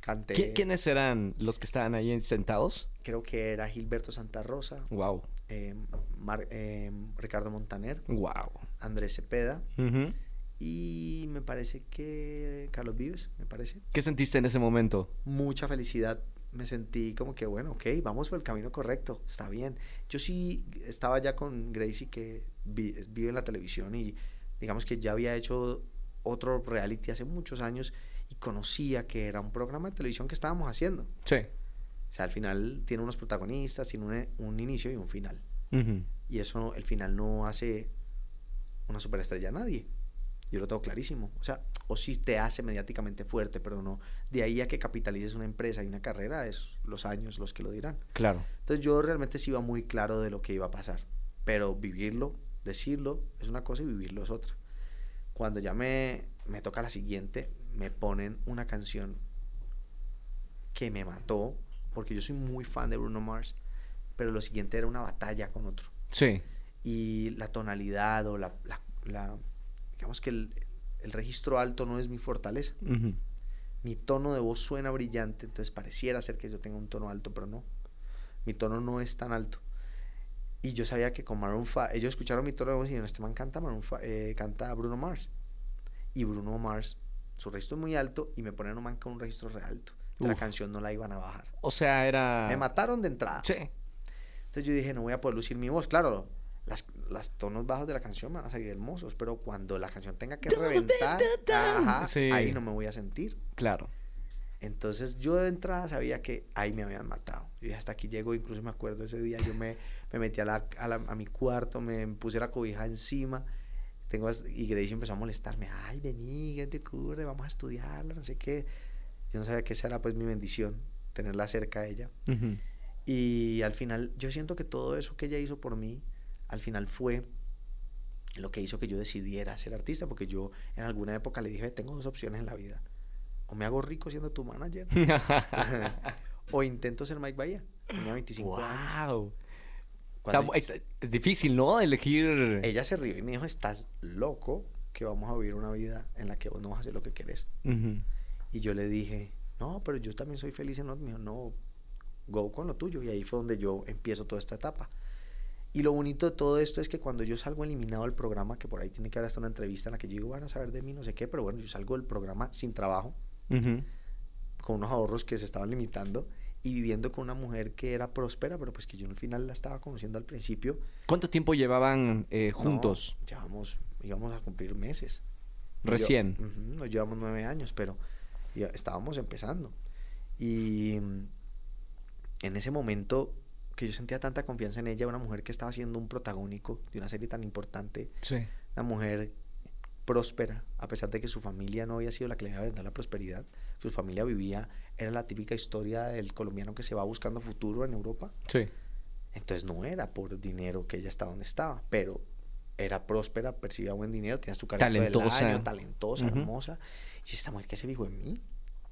Canté. ¿Qui- ¿Quiénes eran los que estaban ahí sentados? Creo que era Gilberto Santa Rosa, Wow. eh, Mar- eh, Ricardo Montaner, Wow. Andrés Cepeda Ujú. Y me parece que Carlos Vives, me parece. ¿Qué sentiste en ese momento? Mucha felicidad. Me sentí como que, bueno, ok, vamos por el camino correcto, está bien. Yo sí estaba ya con Gracie que vi- vive en la televisión y digamos que ya había hecho otro reality hace muchos años y conocía que era un programa de televisión que estábamos haciendo. Sí. O sea, al final tiene unos protagonistas, tiene un, un inicio y un final. Y eso, el final no hace una superestrella a nadie. Yo lo tengo clarísimo. O sea, o sí te hace mediáticamente fuerte, pero no. De ahí a que capitalices una empresa y una carrera, es los años los que lo dirán. Claro. Entonces yo realmente sí iba muy claro de lo que iba a pasar. Pero vivirlo, decirlo, es una cosa y vivirlo es otra. Cuando ya me, me toca la siguiente, me ponen una canción que me mató, porque yo soy muy fan de Bruno Mars, pero lo siguiente era una batalla con otro Sí. y la tonalidad o la, la- la- digamos que el, el registro alto no es mi fortaleza. Mi tono de voz suena brillante, entonces pareciera ser que yo tenga un tono alto, pero no. Mi tono no es tan alto. Y yo sabía que con Maroon 5, ellos escucharon mi tono de voz y dijeron, este man canta, Maroon 5, eh, canta Bruno Mars. Y Bruno Mars, su registro es muy alto y me ponen un man con un registro re alto. Entonces, La canción no la iban a bajar. O sea, era... Me mataron de entrada. Sí. Entonces yo dije, no voy a poder lucir mi voz. Claro, las, las tonos bajos de la canción van a salir hermosos, pero cuando la canción tenga que reventar, ajá, Sí. ahí no me voy a sentir. Claro. Entonces yo de entrada sabía que ahí me habían matado. Y hasta aquí llego, incluso me acuerdo ese día, yo me, me metí a, la, a, la- a mi cuarto, me puse la cobija encima. Tengo, y Gracie empezó a molestarme, ay, vení, ¿qué te ocurre? Vamos a estudiarla, no sé qué. Yo no sabía que esa era pues mi bendición, tenerla cerca a ella. Ujú. Y al final, yo siento que todo eso que ella hizo por mí, al final fue lo que hizo que yo decidiera ser artista, porque yo en alguna época le dije, tengo dos opciones en la vida. O me hago rico siendo tu manager, o intento ser Mike Bahía. Tenía 25 años. wow. Cuando es, es difícil, ¿no? Elegir... ella se rió y me dijo, estás loco que vamos a vivir una vida en la que vos no vas a hacer lo que querés. Ujú. Y yo le dije, no, pero yo también soy feliz en lo mío. No, go con lo tuyo. Y ahí fue donde yo empiezo toda esta etapa. Y lo bonito de todo esto es que cuando yo salgo eliminado del programa, que por ahí tiene que haber hasta una entrevista en la que yo digo, van a saber de mí, no sé qué, pero bueno, yo salgo del programa sin trabajo, Ujú. con unos ahorros que se estaban limitando y viviendo con una mujer que era próspera, pero pues que yo al final la estaba conociendo al principio. ¿Cuánto tiempo llevaban eh, No, juntos? llevamos, íbamos a cumplir meses. Y yo- Recién. Ujú, nos llevamos nueve años, pero ya estábamos empezando. Y mm, en ese momento que yo sentía tanta confianza en ella, una mujer que estaba siendo un protagónico de una serie tan importante, Sí. una mujer próspera, a pesar de que su familia no había sido la que le había brindado la prosperidad. Su familia vivía, era la típica historia del colombiano que se va buscando futuro en Europa. Sí. Entonces no era por dinero que ella estaba donde estaba, pero era próspera, percibía buen dinero, tenías tu carrera del Talentosa. año, talentosa, hermosa. Y esta mujer que se fijó en mí,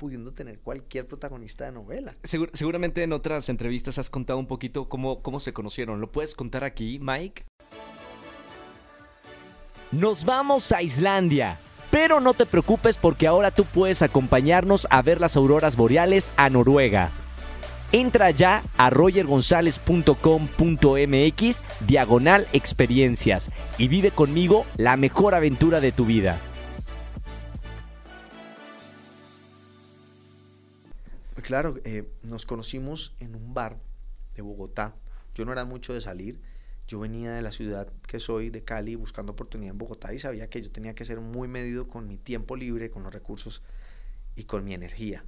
pudiendo tener cualquier protagonista de novela. Segur- seguramente en otras entrevistas has contado un poquito cómo, cómo se conocieron. ¿Lo puedes contar aquí, Mike? Nos vamos a Islandia. Pero no te preocupes porque ahora tú puedes acompañarnos a ver las auroras boreales a Noruega. Entra ya a rogergonzalez.com.mx diagonal experiencias y vive conmigo la mejor aventura de tu vida. Claro, eh, nos conocimos en un bar de Bogotá. Yo no era mucho de salir. Yo venía de la ciudad que soy, de Cali, buscando oportunidad en Bogotá y sabía que yo tenía que ser muy medido con mi tiempo libre, con los recursos y con mi energía.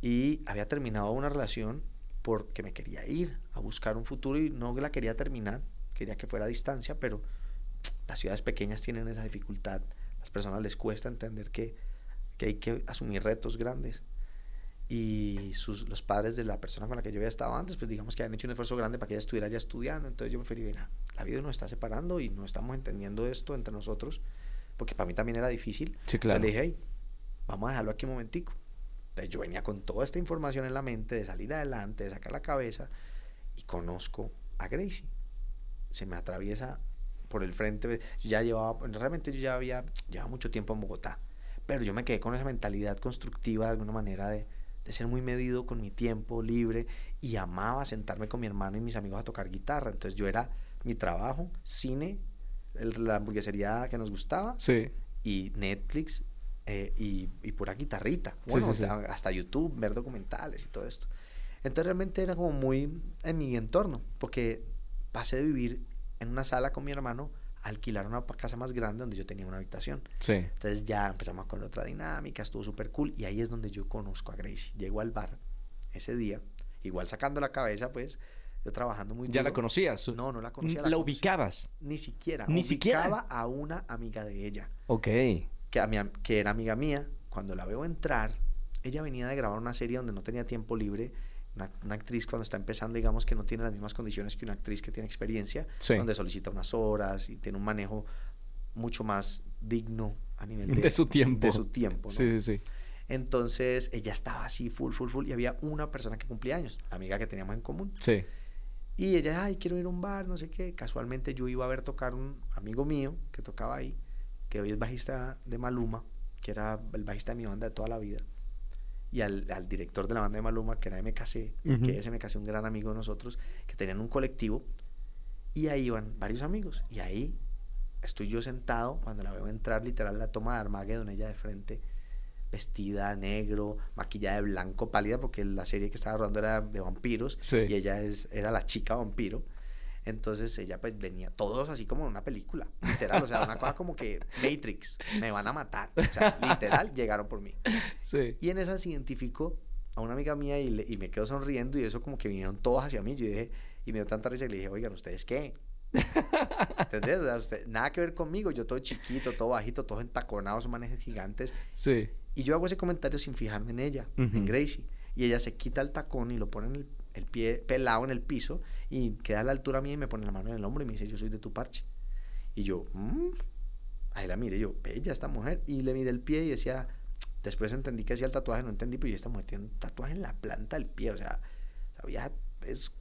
Y había terminado una relación porque me quería ir a buscar un futuro y no la quería terminar, quería que fuera a distancia, pero las ciudades pequeñas tienen esa dificultad. Las personas les cuesta entender que, que hay que asumir retos grandes. Y sus, los padres de la persona con la que yo había estado antes, pues digamos que habían hecho un esfuerzo grande para que ella estuviera ya estudiando. Entonces yo preferí, mira, la vida nos está separando y no estamos entendiendo esto entre nosotros, porque para mí también era difícil. Sí, Entonces claro. le dije, hey, vamos a dejarlo aquí un momentico. Entonces yo venía con toda esta información en la mente de salir adelante, de sacar la cabeza y conozco a Gracie. Se me atraviesa por el frente. Yo ya llevaba, realmente yo ya había llevaba mucho tiempo en Bogotá, pero yo me quedé con esa mentalidad constructiva de alguna manera de, de ser muy medido con mi tiempo libre y amaba sentarme con mi hermano y mis amigos a tocar guitarra. Entonces yo era mi trabajo, cine, el- la hamburguesería que nos gustaba Sí. y Netflix eh, y, y pura guitarrita. Bueno, sí, sí. a- hasta YouTube, ver documentales y todo esto. Entonces realmente era como muy en mi entorno, porque pasé de vivir en una sala con mi hermano alquilar una casa más grande donde yo tenía una habitación. Sí. Entonces ya empezamos con otra dinámica, estuvo súper cool y ahí es donde yo conozco a Gracie. Llego al bar ese día, igual sacando la cabeza, pues, yo trabajando muy ¿Ya la conocías? No, no la conocía. ¿La, conocí- ubicabas? Ni siquiera. Ni siquiera. Ubicaba a una amiga de ella Ok. que, a mi que era amiga mía, cuando la veo entrar, ella venía de grabar una serie donde no tenía tiempo libre. Una, una actriz cuando está empezando, digamos que no tiene las mismas condiciones que una actriz que tiene experiencia, Sí. donde solicita unas horas y tiene un manejo mucho más digno a nivel de, De su tiempo. de su tiempo, ¿no? Sí, sí, sí. Entonces ella estaba así, full, full, full, y había una persona que cumplía años, la amiga que teníamos en común. Sí. Y ella, ay, quiero ir a un bar, no sé qué. Casualmente yo iba a ver tocar un amigo mío que tocaba ahí, que hoy es bajista de Maluma, que era el bajista de mi banda de toda la vida. Y al, al director de la banda de Maluma, que era MKC, Ujú. que es MKC, un gran amigo de nosotros, que tenían un colectivo. Y ahí iban varios amigos. Y ahí estoy yo sentado, cuando la veo entrar, literal, la toma de Armageddon, ella de frente, vestida negro, maquillada de blanco, pálida, porque la serie que estaba rodando era de vampiros Sí. y ella es, era la chica vampiro. Entonces ella pues venía, todos así como en una película, literal, o sea, una cosa como que Matrix, me van a matar, o sea, literal, llegaron por mí. Sí. Y en esas identifico a una amiga mía y, le- y me quedo sonriendo y eso como que vinieron todos hacia mí, yo dije, y me dio tanta risa que le dije, oigan, ¿ustedes qué? ¿Entendés? O sea, usted- nada que ver conmigo, yo todo chiquito, todo bajito, todos entaconados, manejes gigantes, Sí. y yo hago ese comentario sin fijarme en ella, Ujú. en Gracie. Y ella se quita el tacón y lo pone en el, el pie pelado en el piso y queda a la altura mía y me pone la mano en el hombro y me dice, yo soy de tu parche. Y yo, "Mm". ahí la miré, yo, bella esta mujer. Y le miré el pie y decía, después entendí que hacía el tatuaje, no entendí, pero esta mujer tiene un tatuaje en la planta del pie, o sea, sabía, es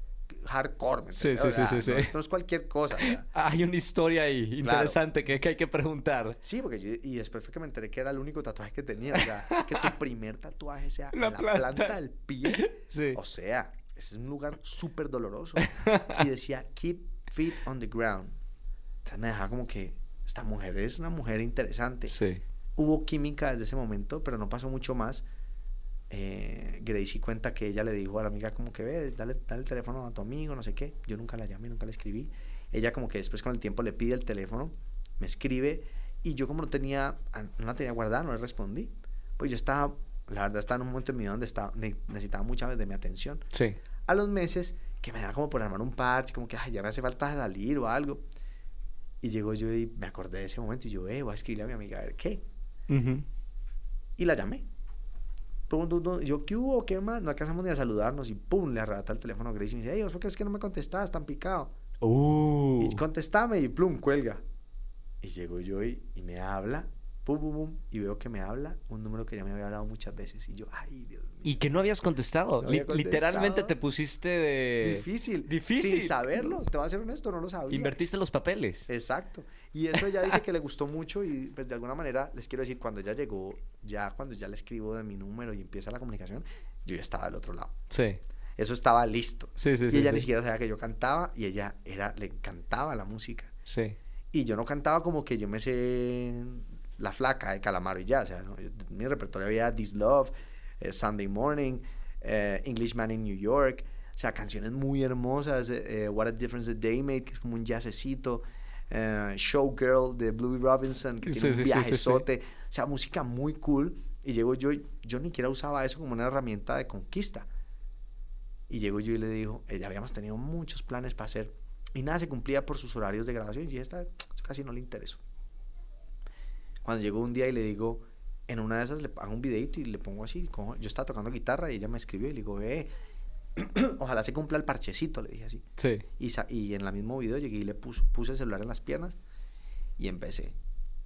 hardcore, ¿me Sí, sí, O sí, sea, sí, no, sí. esto es cualquier cosa. o sea, Hay una historia ahí Claro. interesante que, que hay que preguntar. Sí, porque yo, y después fue que me enteré que era el único tatuaje que tenía. O sea, que tu primer tatuaje sea en La la planta. planta. del pie. Sí. O sea, es un lugar súper doloroso. Y decía, keep feet on the ground. Entonces me dejaba como que esta mujer es una mujer interesante. Sí. Hubo química desde ese momento, pero no pasó mucho más. Eh, Gracie cuenta que ella le dijo a la amiga como que ve, dale, dale el teléfono a tu amigo, no sé qué. Yo nunca la llamé, nunca la escribí. Ella como que después con el tiempo le pide el teléfono, me escribe y yo como no tenía, no la tenía guardada, no le respondí. Pues yo estaba, la verdad estaba en un momento en mi vida donde estaba, ne- necesitaba veces de mi atención. Sí. A los meses que me da como por armar un parche, como que ay, ya me hace falta salir o algo. Y llego yo y me acordé de ese momento y yo, eh, voy a escribirle a mi amiga a ver qué. Ujú. Y la llamé. Yo, ¿qué hubo? ¿Qué más? No alcanzamos ni a saludarnos y pum, le arrebata el teléfono Grace y me dice, hey, ¿por qué es que no me contestabas tan picado? Uh. Y contestame y plum, cuelga. Y llego yo y, y me habla, pum, pum, pum, y veo que me habla un número que ya me había hablado muchas veces. Y yo, ay, Dios mío. Y que no habías contestado. No había Li- Literalmente te pusiste de... Difícil. difícil. Sin saberlo. Te voy a ser honesto, no lo sabía. Invertiste los papeles. Exacto. Y eso ella dice que le gustó mucho y pues de alguna manera les quiero decir, cuando ella llegó, ya cuando ya le escribo de mi número y empieza la comunicación, yo ya estaba del otro lado. Sí. Eso estaba listo. Sí, sí, y sí, ella ni siquiera sabía que yo cantaba y ella era, le encantaba la música. Sí. Y yo no cantaba como que yo me sé La Flaca de Calamaro y ya. O sea, ¿no? Yo- mi repertorio había This Love, eh, Sunday Morning, eh, Englishman in New York. O sea, canciones muy hermosas. eh, eh, What a Difference a Day Made, que es como un jazzecito. eh, Showgirl de Bluey Robinson, que Sí, tiene un sí, sí, sí. viajezote. O sea, música muy cool. Y llego yo, yo ni siquiera usaba eso como una herramienta de conquista. Y llego yo y le digo, eh, ya habíamos tenido muchos planes para hacer. Y nada se cumplía por sus horarios de grabación. Y esta casi no le interesó. Cuando llegó un día y le digo, en una de esas le hago un videito y le pongo así. como- yo estaba tocando guitarra y ella me escribió y le digo, eh, ojalá se cumpla el parchecito, le dije así. Sí. Y, sa- y en el mismo video llegué y le pus- puse el celular en las piernas y empecé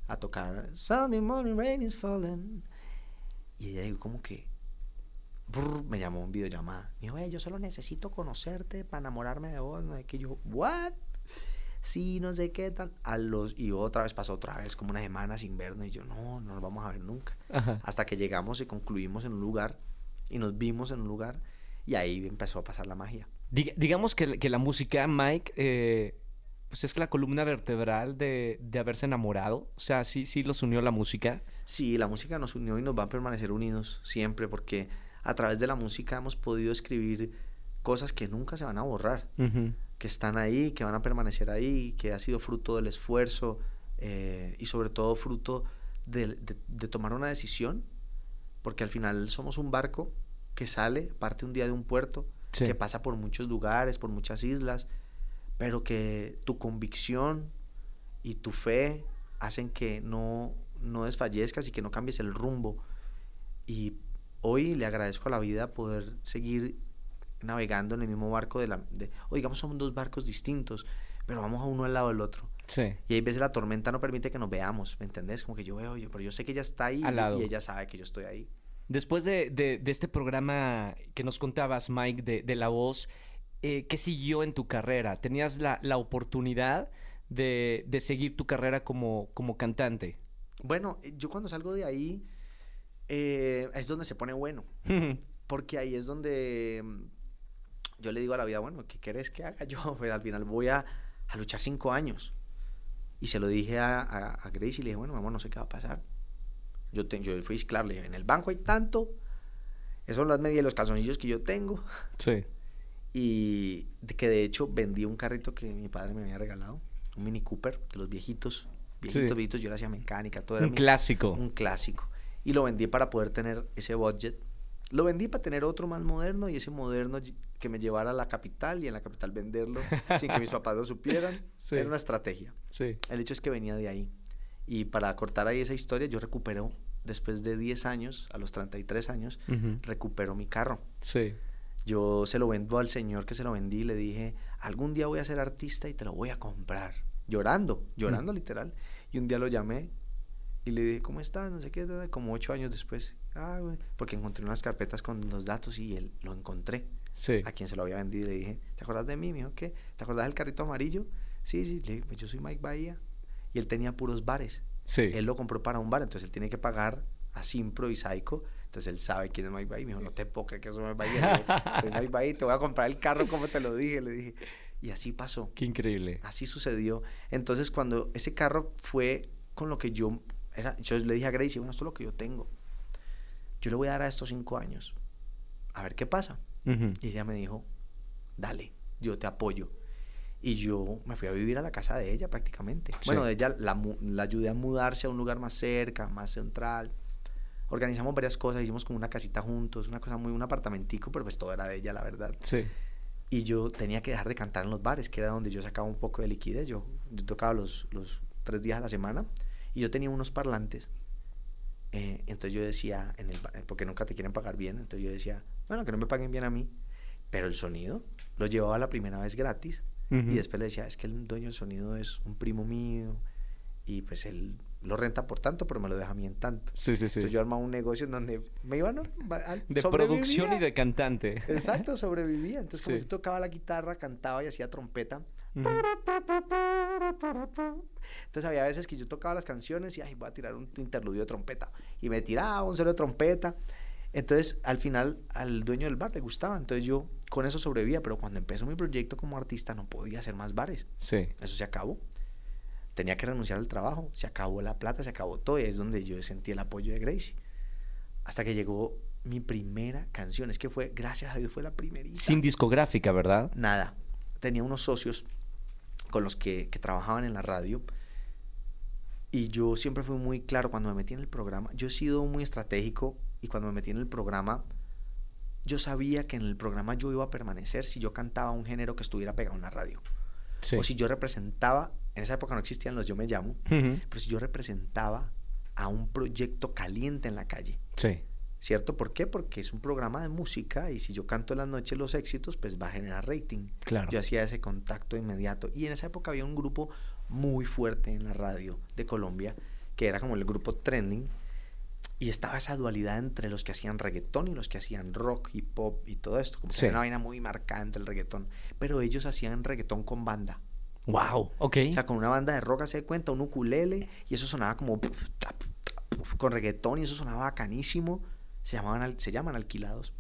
a tocar Sunday morning rain is falling. Y ella dijo como que brr, me llamó un videollamada. Me dijo, "Eh, yo solo necesito conocerte para enamorarme de vos. No qué. yo, ¿what? Sí, no sé qué tal. A los, y otra vez pasó otra vez como una semana sin vernos. Y yo, no, no nos vamos a ver nunca. Ajá. Hasta que llegamos y concluimos en un lugar y nos vimos en un lugar. Y ahí empezó a pasar la magia. Diga- digamos que, que la música, Mike, eh, pues es la columna vertebral de, de haberse enamorado. O sea, sí, sí los unió la música. Sí, la música nos unió y nos va a permanecer unidos siempre porque a través de la música hemos podido escribir cosas que nunca se van a borrar, Ujú. Que están ahí, que van a permanecer ahí, que ha sido fruto del esfuerzo eh, y sobre todo fruto de, de- de tomar una decisión, porque al final somos un barco que sale, parte un día de un puerto, Sí. que pasa por muchos lugares, por muchas islas, pero que tu convicción y tu fe hacen que no, no desfallezcas y que no cambies el rumbo. Y hoy le agradezco a la vida poder seguir navegando en el mismo barco de la... De, o digamos, son dos barcos distintos, pero vamos a uno al lado del otro. Sí. Y hay veces la tormenta no permite que nos veamos, ¿me entendés? Como que yo veo, yo, pero yo sé que ella está ahí Al y- lado. y ella sabe que yo estoy ahí. Después de, de- de este programa que nos contabas, Mike, de, de La Voz, eh, ¿qué siguió en tu carrera? ¿Tenías la, la oportunidad de, seguir tu carrera como, como cantante? Bueno, eh, yo cuando salgo de ahí eh, es donde se pone bueno. Porque ahí es donde mm, yo le digo a la vida, bueno, ¿qué quieres que haga yo? Pues al final voy a, a luchar cinco años. Y se lo dije a, a, a Grace y le dije, bueno, mamá, no sé qué va a pasar. Yo, te, yo fui claro, le dije, en el banco hay tanto. Esas son las medias y los calzoncillos que yo tengo. sí. Y de que de hecho vendí un carrito que mi padre me había regalado. Un Mini Cooper, de los viejitos. Viejitos, Sí. viejitos. Yo le hacía mecánica, todo era Un mi- clásico. un clásico. Y lo vendí para poder tener ese budget. Lo vendí para tener otro más moderno y ese moderno que me llevara a la capital y en la capital venderlo sin que mis papás lo supieran. Sí. Era una estrategia. Sí. El hecho es que venía de ahí. Y para cortar ahí esa historia, yo recupero, después de 10 años, a los 33 años, Ujú. recupero mi carro. Sí. Yo se lo vendo al señor que se lo vendí y le dije, algún día voy a ser artista y te lo voy a comprar. Llorando, llorando literal. Y un día lo llamé y le dije, ¿cómo estás? No sé qué, como ocho años después. Ah, güey, porque encontré unas carpetas con los datos y él lo encontré. Sí. A quien se lo había vendido y le dije, ¿te acuerdas de mí? Me dijo, ¿qué? ¿Te acuerdas del carrito amarillo? Sí, sí, le dije, "Pues yo soy Mike Bahía. Y él tenía puros bares. Sí. Él lo compró para un bar, entonces él tiene que pagar a Simpro y Psycho. Entonces él sabe quién es Mike Bahía. Me dijo, no te puedo creer que soy Mike Bahía. Dije, soy Mike Bahía, te voy a comprar el carro como te lo dije. Le dije. Y así pasó. Qué increíble. Así sucedió. Entonces cuando ese carro fue con lo que yo... Era, yo le dije a Gracie, bueno, esto es lo que yo tengo. Yo le voy a dar a estos cinco años. A ver qué pasa. Ujú. Y ella me dijo, dale, yo te apoyo. Y yo me fui a vivir a la casa de ella prácticamente. Sí. Bueno, de ella la, la ayudé a mudarse a un lugar más cerca, más central. Organizamos varias cosas, hicimos como una casita juntos, una cosa muy, un apartamentico, pero pues todo era de ella, la verdad. Sí. y yo tenía que dejar de cantar en los bares, que era donde yo sacaba un poco de liquidez. Yo, yo tocaba los, los tres días a la semana y yo tenía unos parlantes. Eh, entonces yo decía, en el, ba- porque nunca te quieren pagar bien, entonces yo decía, bueno, que no me paguen bien a mí, pero el sonido lo llevaba la primera vez gratis. Y después le decía, es que el dueño del sonido es un primo mío y pues él lo renta por tanto, pero me lo deja a mí en tanto. Sí, sí, sí. Entonces yo armaba un negocio en donde me iba, ¿no? Va- al- De sobrevivía. producción y de cantante. Exacto, sobrevivía. Entonces, como Sí. yo tocaba la guitarra, cantaba y hacía trompeta. Entonces, había veces que yo tocaba las canciones y, ay, voy a tirar un interludio de trompeta. Y me tiraba un solo de trompeta. Entonces, al final, al dueño del bar le gustaba. Entonces, yo con eso sobrevivía. Pero cuando empezó mi proyecto como artista, no podía hacer más bares. Sí. Eso se acabó. Tenía que renunciar al trabajo. Se acabó la plata, se acabó todo. Y es donde yo sentí el apoyo de Gracie. Hasta que llegó mi primera canción. Es que fue, gracias a Dios, fue la primerita. Sin discográfica, ¿verdad? Nada. Tenía unos socios con los que, que trabajaban en la radio. Y yo siempre fui muy claro cuando me metí en el programa. Yo he sido muy estratégico y cuando me metí en el programa, yo sabía que en el programa yo iba a permanecer si yo cantaba un género que estuviera pegado en la radio. Sí. O si yo representaba, en esa época no existían los Yo Me Llamo, pero si yo representaba a un proyecto caliente en la calle. Sí. ¿Cierto? ¿Por qué? Porque es un programa de música y si yo canto en las noches los éxitos, pues va a generar rating. Claro. Yo hacía ese contacto inmediato. Y en esa época había un grupo muy fuerte en la radio de Colombia, que era como el grupo trending. Y estaba esa dualidad entre los que hacían reggaetón y los que hacían rock y pop y todo esto. Como que era una vaina muy marcada entre el reggaetón. Pero ellos hacían reggaetón con banda. Wow. Ok. O sea, con una banda de rock, se cuenta, un ukulele, y eso sonaba como con reggaetón, y eso sonaba bacanísimo. Se, llamaban, se llaman alquilados.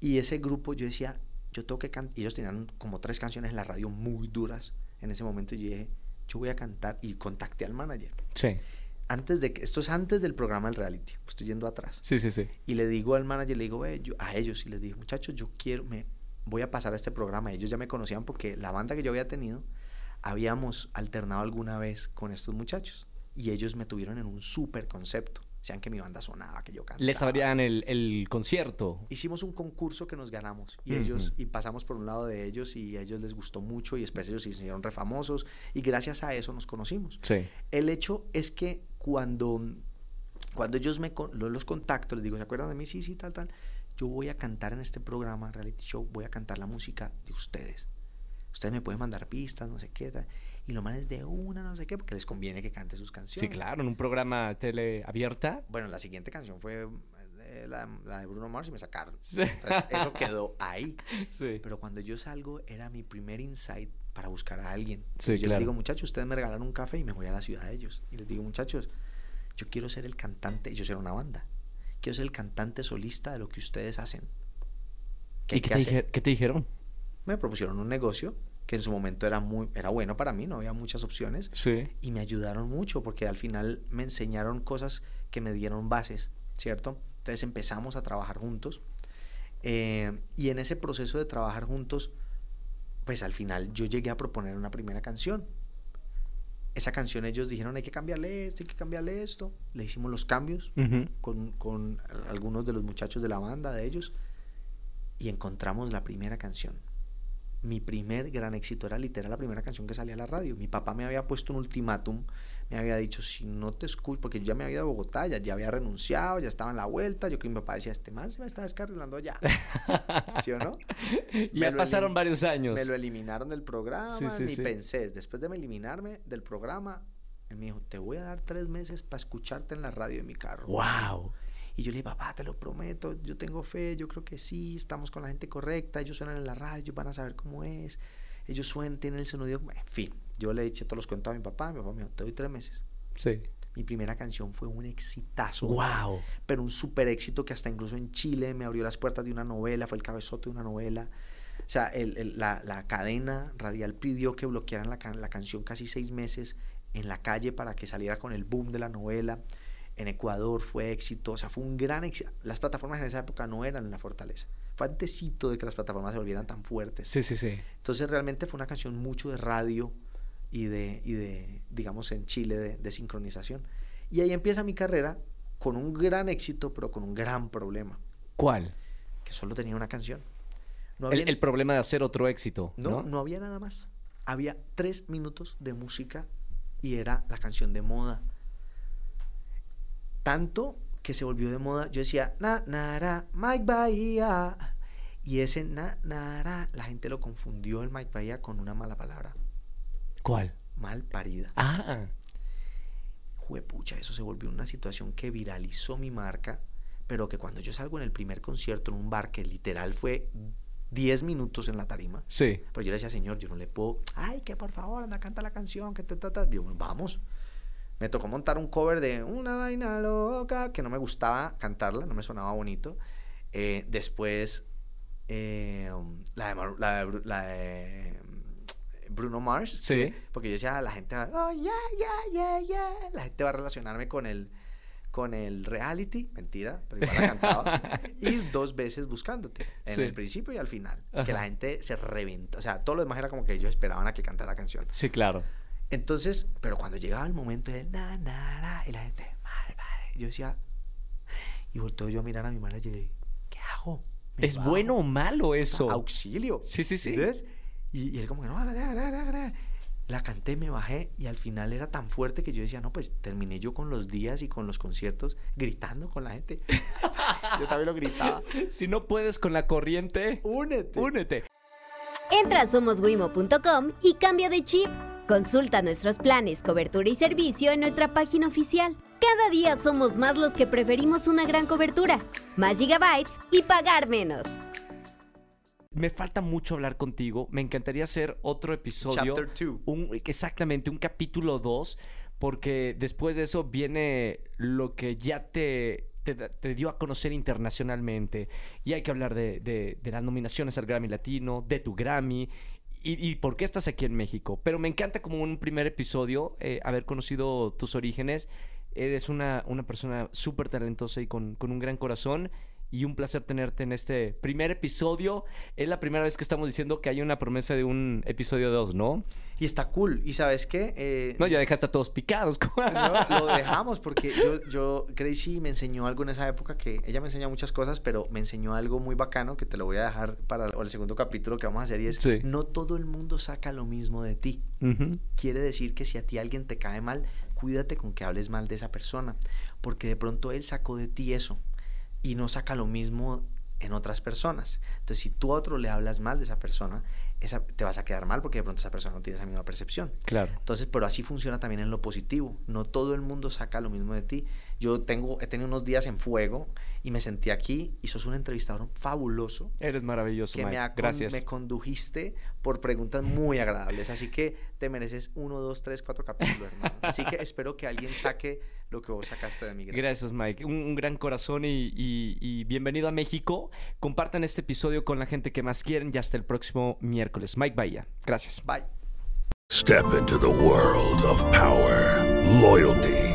Y ese grupo, yo decía, yo tengo que cantar. Ellos tenían como tres canciones en la radio muy duras en ese momento. Y yo dije, yo voy a cantar. Y contacté al manager. Sí. Antes de que, esto es antes del programa del reality. Estoy yendo atrás. Sí, sí, sí. Y le digo al manager, le digo, "Ve, yo- a ellos, y les dije, muchachos, yo quiero, me voy a pasar a este programa. Ellos ya me conocían porque la banda que yo había tenido, habíamos alternado alguna vez con estos muchachos. Y ellos me tuvieron en un súper concepto. Sean que mi banda sonaba, que yo cantaba. Les abrían el, el concierto. Hicimos un concurso que nos ganamos y ellos y pasamos por un lado de ellos y a ellos les gustó mucho y después ellos se hicieron refamosos y gracias a eso nos conocimos. Sí. El hecho es que cuando, cuando ellos me los contacto, les digo, ¿se acuerdan de mí? Sí, sí, tal, tal. Yo voy a cantar en este programa, reality show, voy a cantar la música de ustedes. Ustedes me pueden mandar pistas, no sé qué, tal. Y lo más es de una, no sé qué, porque les conviene que cante sus canciones. Sí, claro, en un programa tele abierta. Bueno, la siguiente canción fue eh, la, la de Bruno Mars y me sacaron. Sí. Entonces, eso quedó ahí. Sí. Pero cuando yo salgo, era mi primer insight para buscar a alguien. Sí, yo claro. les digo, muchachos, ustedes me regalan un café y me voy a la ciudad de ellos. Y les digo, muchachos, yo quiero ser el cantante, ellos eran una banda. Quiero ser el cantante solista de lo que ustedes hacen. ¿Qué ¿Y qué te, hacer? qué te dijeron? Me propusieron un negocio que en su momento era muy era bueno para mí, no había muchas opciones Sí. y me ayudaron mucho porque al final me enseñaron cosas que me dieron bases, ¿cierto? Entonces empezamos a trabajar juntos eh, y en ese proceso de trabajar juntos, pues al final yo llegué a proponer una primera canción. Esa canción ellos dijeron hay que cambiarle esto, hay que cambiarle esto. Le hicimos los cambios Ujú. con, con algunos de los muchachos de la banda de ellos y encontramos la primera canción. Mi primer gran éxito era literal la primera canción que salía a la radio. Mi papá me había puesto un ultimátum, me había dicho, si no te escucho, porque yo ya me había ido a Bogotá, ya, ya había renunciado, ya estaba en la vuelta, yo que mi papá decía, este man se me está descarrilando allá. ¿Sí o no? Ya pasaron varios años. Me lo eliminaron del programa, Sí, sí, ni sí. pensé. Después de eliminarme del programa, él me dijo, te voy a dar tres meses para escucharte en la radio de mi carro. Wow. Y yo le dije, papá, te lo prometo, yo tengo fe, yo creo que sí, estamos con la gente correcta, ellos suenan en la radio, ellos van a saber cómo es, ellos suenan, tienen el sonido, en fin. Yo le eché todos los cuentos a mi papá, mi papá me dijo, te doy tres meses. Sí. Mi primera canción fue un exitazo, Wow. pero un súper éxito que hasta incluso en Chile me abrió las puertas de una novela, fue el cabezote de una novela. O sea, el- el- la, la cadena radial pidió que bloquearan la, la canción casi seis meses en la calle para que saliera con el boom de la novela. En Ecuador fue sea, fue un gran éxito. Las plataformas en esa época no eran la fortaleza. Fue antesito de que las plataformas se volvieran tan fuertes. Sí, sí, sí. Entonces realmente fue una canción mucho de radio y de, y de digamos, en Chile de, de sincronización. Y ahí empieza mi carrera con un gran éxito, pero con un gran problema, ¿Cuál? que solo tenía una canción. No El, había, el problema de hacer otro éxito, no, ¿no? no había nada más. Había tres minutos de música y era la canción de moda. Tanto que se volvió de moda. Yo decía, na, nara, Mike Bahía. Y ese na, nara, la gente lo confundió el Mike Bahía con una mala palabra. ¿Cuál? Mal parida. Ah, Juepucha, eso se volvió una situación que viralizó mi marca, pero que cuando yo salgo en el primer concierto en un bar que literal fue 10 minutos en la tarima, sí. pero yo le decía, señor, yo no le puedo, ay, que por favor, anda, canta la canción, que te trata. Yo, vamos. Me tocó montar un cover de Una vaina loca, que no me gustaba cantarla, no me sonaba bonito. Eh, después, eh, la, de, Mar- la de la de, mm, Bruno Mars. Sí. que- Porque yo decía, la gente va, oh, yeah, yeah, yeah, yeah. La gente va a relacionarme con el, con el reality. Mentira, pero igual la cantaba. y dos veces buscándote. En Sí. el principio y al final. Que la gente se reventó. O sea, todo lo demás era como que ellos esperaban a que cantara la canción. Sí, claro. Entonces, pero cuando llegaba el momento de na, na, na, y la gente, mal, mal, yo decía, y volteo yo a mirar a mi manager y ¿qué hago? ¿Me ¿Es bajo? bueno o malo eso? Auxilio. Sí, sí, sí. ¿Entiendes? Y, y él como que no, na, na, na, na, na". la canté, me bajé y al final era tan fuerte que yo decía, no, pues terminé yo con los días y con los conciertos gritando con la gente. yo también lo gritaba. Si no puedes con la corriente, Únete. únete. Entra a somoswimo.com y cambia de chip. Consulta nuestros planes, cobertura y servicio en nuestra página oficial. Cada día somos más los que preferimos una gran cobertura, más gigabytes y pagar menos. Me falta mucho hablar contigo. Me encantaría hacer otro episodio. Chapter two. Un, exactamente, un capítulo 2. Porque después de eso viene lo que ya te, te, dio a conocer internacionalmente. Y hay que hablar de, de- de las nominaciones al Grammy Latino, de tu Grammy. Y, y por qué estás aquí en México. Pero me encanta como un primer episodio eh, haber conocido tus orígenes. Eres una, una persona súper talentosa y con, con un gran corazón. Y un placer tenerte en este primer episodio. Es la primera vez que estamos diciendo que hay una promesa de un episodio 2, ¿no? Y está cool. ¿Y sabes qué? Eh, No, ya dejaste a todos picados. No, lo dejamos porque yo, yo, Gracie me enseñó algo en esa época que ella me enseñó muchas cosas, pero me enseñó algo muy bacano que te lo voy a dejar para el segundo capítulo que vamos a hacer y es, Sí. no todo el mundo saca lo mismo de ti. Quiere decir que si a ti alguien te cae mal, cuídate con que hables mal de esa persona, porque de pronto él sacó de ti eso y no saca lo mismo en otras personas. Entonces, si tú a otro le hablas mal de esa persona, esa, te vas a quedar mal porque de pronto esa persona no tiene esa misma percepción. Claro. Entonces, pero así funciona también en lo positivo. No todo el mundo saca lo mismo de ti. Yo tengo, he tenido unos días en fuego y me sentí aquí y sos un entrevistador fabuloso Eres maravilloso, que Mike. me, con- Gracias. me condujiste por preguntas muy agradables. Así que te mereces uno, dos, tres, cuatro capítulos, hermano. Así que espero que alguien saque lo que vos sacaste de mí. Gracias, Mike. Un, un gran corazón y, y- y bienvenido a México. Compartan este episodio con la gente que más quieren y hasta el próximo miércoles. Mike Bahía. Gracias. Bye. Step into the world of power, loyalty,